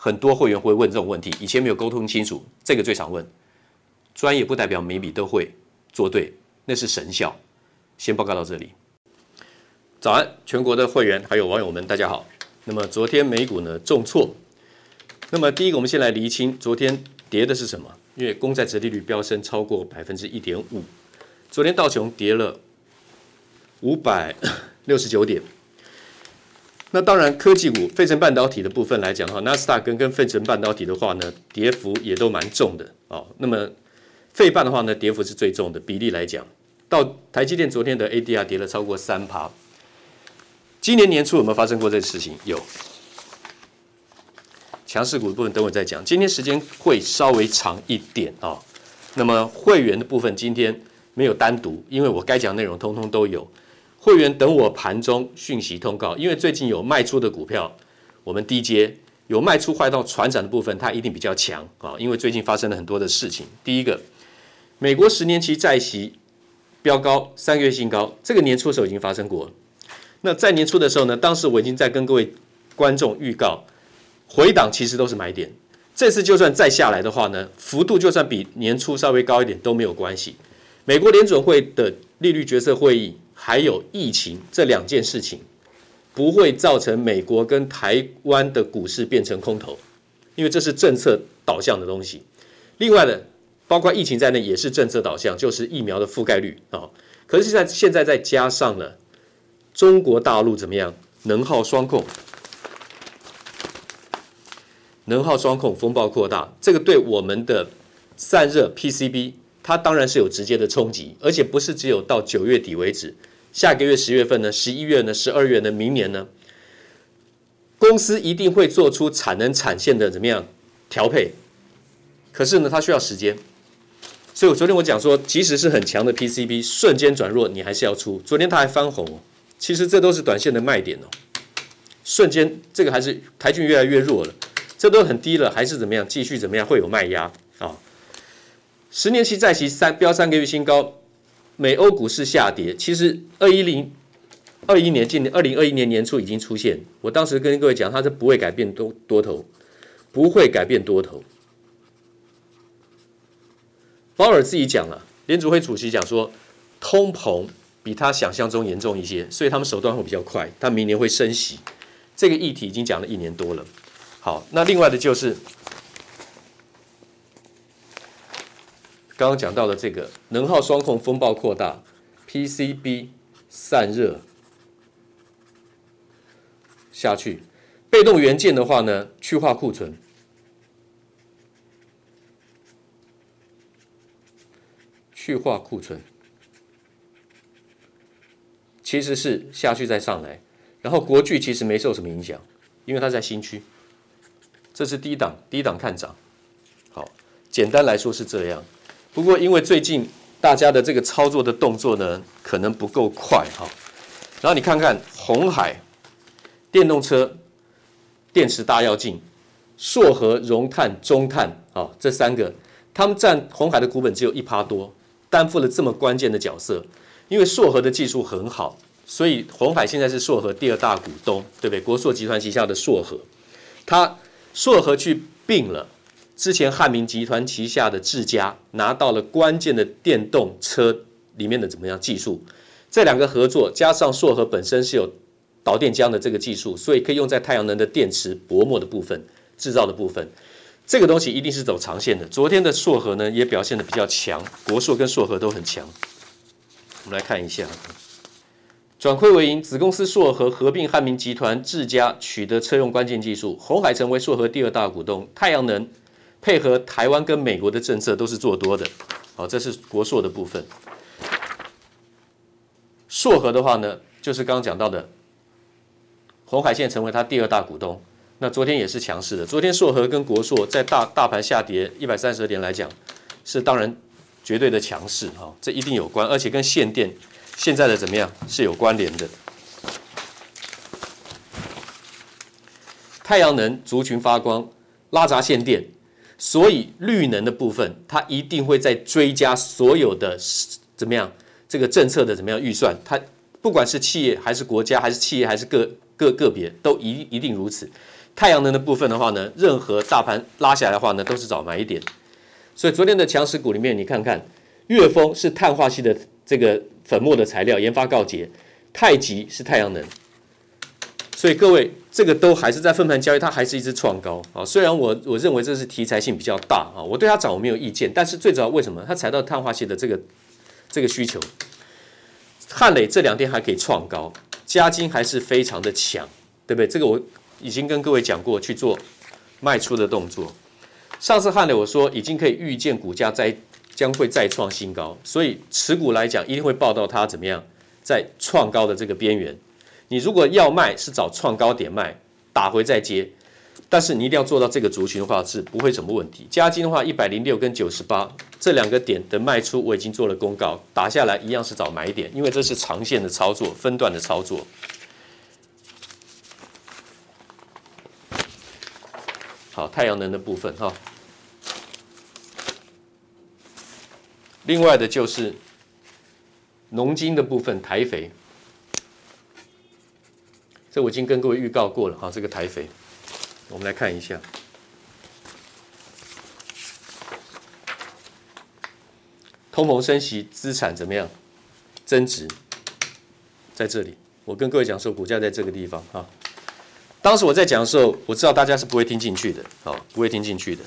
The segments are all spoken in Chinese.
很多会员会问这种问题，以前没有沟通清楚，这个最常问。专业不代表每笔都会做对，那是神效。先报告到这里。早安，全国的会员还有网友们，大家好。那么昨天美股呢重挫。那么第一个，我们先来厘清昨天跌的是什么？因为公债殖利率飙升超过百分之一点五。昨天道琼跌了五百六十九点。那当然，科技股、费城半导体的部分来讲的话，纳斯达克跟跟费城半导体的话呢，跌幅也都蛮重的哦。那么费半的话呢，跌幅是最重的比例来讲，到台积电昨天的 ADR 跌了超过三趴。今年年初有没有发生过这个事情？有。强势股的部分等会再讲。今天时间会稍微长一点啊、哦。那么会员的部分今天没有单独，因为我该讲内容通通都有。会员等我盘中讯息通告，因为最近有卖出的股票，我们低接有卖出坏到船长的部分，它一定比较强啊、因为最近发生了很多的事情。第一个，美国十年期债息飙高，三个月新高，这个年初的时候已经发生过。那在年初的时候呢，当时我已经在跟各位观众预告，回档其实都是买点。这次就算再下来的话呢，幅度就算比年初稍微高一点都没有关系。美国联准会的利率决策会议还有疫情这两件事情，不会造成美国跟台湾的股市变成空头，因为这是政策导向的东西。另外呢，包括疫情在内也是政策导向，就是疫苗的覆盖率啊。可是现在现在再加上呢。中国大陆怎么样？能耗双控，能耗双控风暴扩大，这个对我们的散热 PCB，它当然是有直接的冲击，而且不是只有到九月底为止，下个月十月份呢，十一月呢，十二月呢，明年呢，公司一定会做出产能产线的怎么样调配，可是呢，它需要时间，所以我昨天我讲说，即使是很强的 PCB，瞬间转弱，你还是要出。昨天它还翻红哦。其实这都是短线的卖点哦，瞬间这个还是台郡越来越弱了，这都很低了，还是怎么样？继续怎么样？会有卖压啊？十年期债息三飙三个月新高，美欧股市下跌。其实二一零二一年今年二零二一年年初已经出现，我当时跟各位讲，它是不会改变多多头，不会改变多头。鲍尔自己讲了，联储会主席讲说，通膨比他想象中严重一些，所以他们手段会比较快，他明年会升息。这个议题已经讲了一年多了。好，那另外的就是刚刚讲到的这个能耗双控风暴扩大，PCB 散热。下去，被动元件的话呢，去化库存，去化库存，其实是下去再上来，然后国巨其实没受什么影响，因为它在新区，这是低档，低档看涨，好，简单来说是这样。不过因为最近大家的这个操作的动作呢，可能不够快哈，然后你看看鸿海。电动车、电池大跃进、硕和融碳、中碳啊，这三个，他们占鸿海的股本只有一趴多，担负了这么关键的角色。因为硕和的技术很好，所以鸿海现在是硕和第二大股东，对不对？国硕集团旗下的硕和，他硕和去并了之前汉明集团旗下的智家，拿到了关键的电动车里面的怎么样技术？这两个合作加上硕禾本身是有。导电浆的这个技术，所以可以用在太阳能的电池薄膜的部分制造的部分。这个东西一定是走长线的。昨天的硕禾呢也表现得比较强，国硕跟硕禾都很强。我们来看一下，转亏为盈，子公司硕禾合并汉明集团智家，取得车用关键技术。鸿海成为硕禾第二大股东。太阳能配合台湾跟美国的政策都是做多的。好，这是国硕的部分。硕和的话呢，就是刚刚讲到的。红海现成为它第二大股东，那昨天也是强势的。昨天硕和跟国硕在大大盘下跌一百三十点来讲，是当然绝对的强势哈，这一定有关，而且跟限电现在的怎么样是有关联的。太阳能族群发光拉闸限电，所以绿能的部分它一定会在追加所有的怎么样这个政策的怎么样预算，它不管是企业还是国家还是企业还是个。个个别都一一定如此，太阳能的部分的话呢，任何大盘拉下来的话呢，都是找买一点。所以昨天的强势股里面，你看看，悦丰是碳化系的这个粉末的材料，研发告捷，太极是太阳能。所以各位，这个都还是在分盘交易，它还是一直创高啊。虽然我我认为这是题材性比较大啊，我对它涨我没有意见，但是最主要为什么它踩到碳化矽的这个这个需求？汉磊这两天还可以创高。加金还是非常的强，对不对？这个我已经跟各位讲过，去做卖出的动作。上次汉磊我说已经可以预见股价再将会再创新高，所以持股来讲一定会报到它怎么样，在创高的这个边缘。你如果要卖，是找创高点卖，打回再接。但是你一定要做到这个族群的话是不会什么问题。加金的话，一百零六跟九十八这两个点的卖出我已经做了公告，打下来一样是找买点，因为这是长线的操作，分段的操作。好，太阳能的部分哈。另外的就是农金的部分，台肥，这我已经跟各位预告过了哈，这个台肥。我们来看一下，通膨升息，资产怎么样增值？在这里，我跟各位讲说，股价在这个地方啊。当时我在讲的时候，我知道大家是不会听进去的，啊，不会听进去的。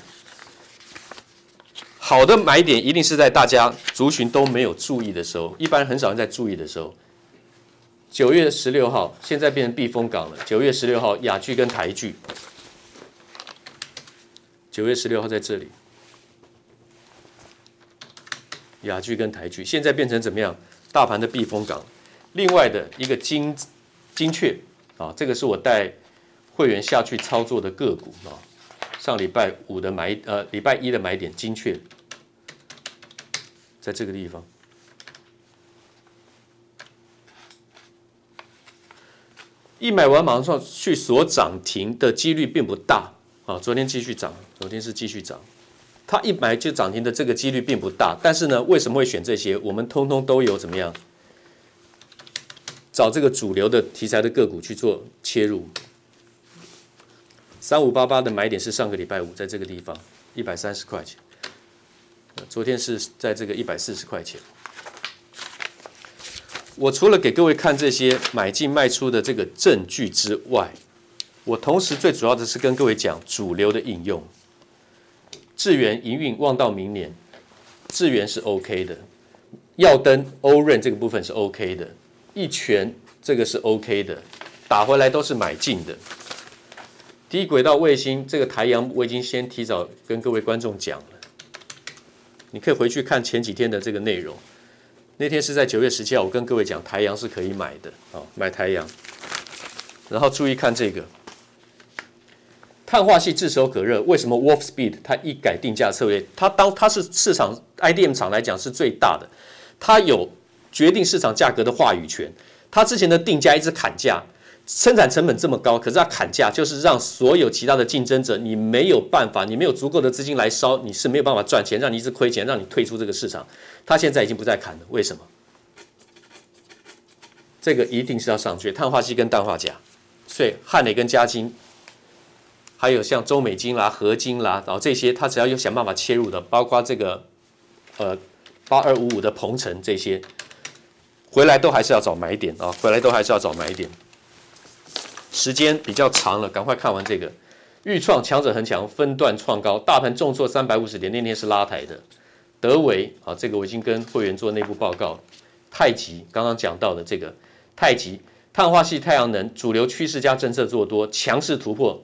好的买点一定是在大家族群都没有注意的时候，一般很少人在注意的时候。九月十六号，现在变成避风港了。九月十六号，亚聚跟台剧。九月十六号在这里，亚聚跟台聚现在变成怎么样？大盘的避风港。另外的一个精精确啊，这个是我带会员下去操作的个股啊。上礼拜五的买呃，礼拜一的买点精确，在这个地方，一买完马上去锁涨停的几率并不大。啊，昨天继续涨，昨天是继续涨，它一买就涨停的这个几率并不大，但是呢，为什么会选这些？我们通通都有怎么样？找这个主流的题材的个股去做切入。三五八八的买点是上个礼拜五在这个地方一百三十块钱，昨天是在这个一百四十块钱。我除了给各位看这些买进卖出的这个证据之外，我同时最主要的是跟各位讲主流的应用。智原营运望到明年，智原是 OK 的，耀登、欧润这个部分是 OK 的。一拳这个是 OK 的，打回来都是买进的。低轨道卫星这个台阳我已经先提早跟各位观众讲了，你可以回去看前几天的这个内容。那天是在九月十七号，我跟各位讲台阳是可以买的，好，买台阳。然后注意看这个碳化系炙手可热，为什么 Wolfspeed 它一改定价策略，它当它是市场 IDM 厂来讲是最大的，它有。决定市场价格的话语权，它之前的定价一直砍价，生产成本这么高，可是他砍价就是让所有其他的竞争者，你没有办法，你没有足够的资金来烧，你是没有办法赚钱，让你一直亏钱，让你退出这个市场。他现在已经不再砍了，为什么？这个一定是要上去，碳化矽跟氮化镓，所以汉磊跟嘉金，还有像中美金啦、合金啦，然后这些他只要有想办法切入的，包括这个呃八二五五的鹏程这些。回来都还是要找买点啊！回来都还是要找买点。时间比较长了，赶快看完这个。钰创强者恒强，分段创高，大盘重挫三百五十点，那天是拉抬的。德维啊，这个我已经跟会员做内部报告。太极刚刚讲到的这个太极，碳化系、太阳能主流趋势加政策做多，强势突破，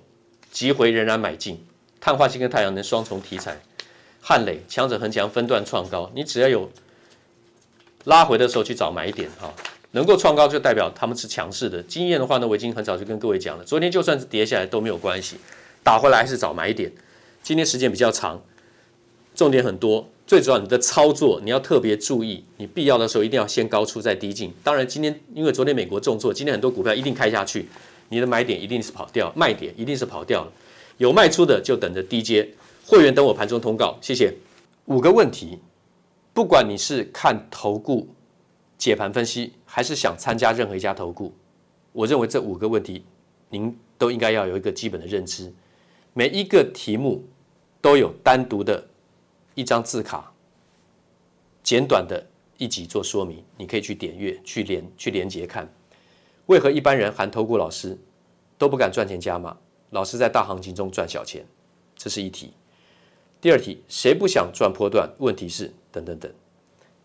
急回仍然买进。碳化矽跟太阳能双重题材。汉磊强者恒强，分段创高，你只要有。拉回的时候去找买点哈，能够创高就代表他们是强势的。经验的话呢，我已经很早就跟各位讲了，昨天就算是跌下来都没有关系，打回来还是找买点。今天时间比较长，重点很多，最主要你的操作你要特别注意，你必要的时候一定要先高出再低进。当然今天因为昨天美国重挫，今天很多股票一定开下去，你的买点一定是跑掉，卖点一定是跑掉了。有卖出的就等着低接，会员等我盘中通告，谢谢。五个问题。不管你是看投顾解盘分析，还是想参加任何一家投顾，我认为这五个问题您都应该要有一个基本的认知。每一个题目都有单独的一张字卡，简短的一集做说明，你可以去点阅、去连、去连接看。为何一般人含投顾老师都不敢赚钱加码？老师在大行情中赚小钱，这是一题。第二题，谁不想赚波段？问题是。等等等。